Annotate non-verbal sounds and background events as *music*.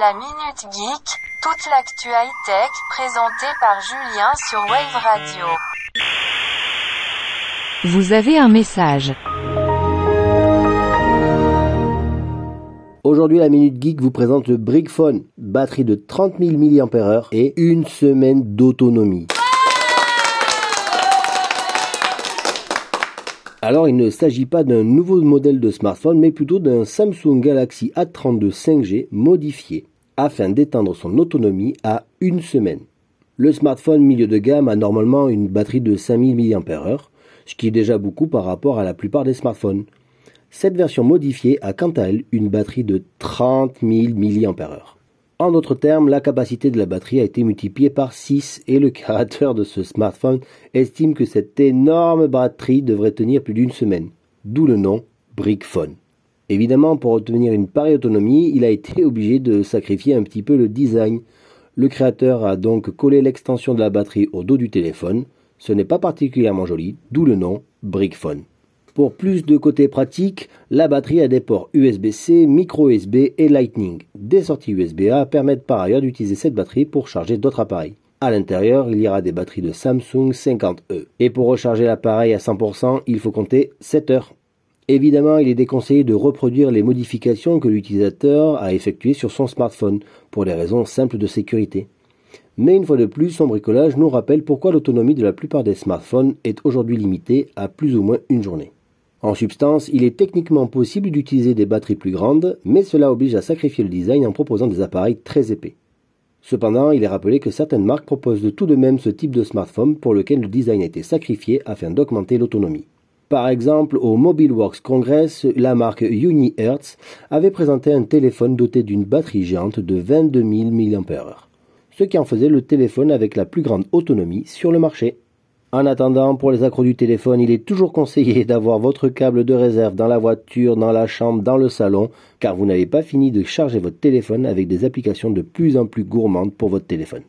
La Minute Geek, toute l'actu high-tech présentée par Julien sur Wave Radio. Vous avez un message. Aujourd'hui, la Minute Geek vous présente le Brickphone, batterie de 30 000 mAh et une semaine d'autonomie. Alors, il ne s'agit pas d'un nouveau modèle de smartphone, mais plutôt d'un Samsung Galaxy A32 5G modifié afin d'étendre son autonomie à une semaine. Le smartphone milieu de gamme a normalement une batterie de 5000 mAh, ce qui est déjà beaucoup par rapport à la plupart des smartphones. Cette version modifiée a quant à elle une batterie de 30 000 mAh. En d'autres termes, la capacité de la batterie a été multipliée par 6 et le créateur de ce smartphone estime que cette énorme batterie devrait tenir plus d'une semaine, d'où le nom Brickphone. Évidemment, pour obtenir une pareille autonomie, il a été *laughs* obligé de sacrifier un petit peu le design. Le créateur a donc collé l'extension de la batterie au dos du téléphone. Ce n'est pas particulièrement joli, d'où le nom Brickphone. Pour plus de côté pratique, la batterie a des ports USB-C, micro USB et Lightning. Des sorties USB-A permettent par ailleurs d'utiliser cette batterie pour charger d'autres appareils. À l'intérieur, il y aura des batteries de Samsung 50E. Et pour recharger l'appareil à 100%, il faut compter 7 heures. Évidemment, il est déconseillé de reproduire les modifications que l'utilisateur a effectuées sur son smartphone, pour des raisons simples de sécurité. Mais une fois de plus, son bricolage nous rappelle pourquoi l'autonomie de la plupart des smartphones est aujourd'hui limitée à plus ou moins une journée. En substance, il est techniquement possible d'utiliser des batteries plus grandes, mais cela oblige à sacrifier le design en proposant des appareils très épais. Cependant, il est rappelé que certaines marques proposent tout de même ce type de smartphone pour lequel le design a été sacrifié afin d'augmenter l'autonomie. Par exemple, au Mobile Works Congress, la marque UniHertz avait présenté un téléphone doté d'une batterie géante de 22 000 mAh, ce qui en faisait le téléphone avec la plus grande autonomie sur le marché. En attendant, pour les accros du téléphone, il est toujours conseillé *laughs* d'avoir votre câble de réserve dans la voiture, dans la chambre, dans le salon, car vous n'avez pas fini de charger votre téléphone avec des applications de plus en plus gourmandes pour votre téléphone.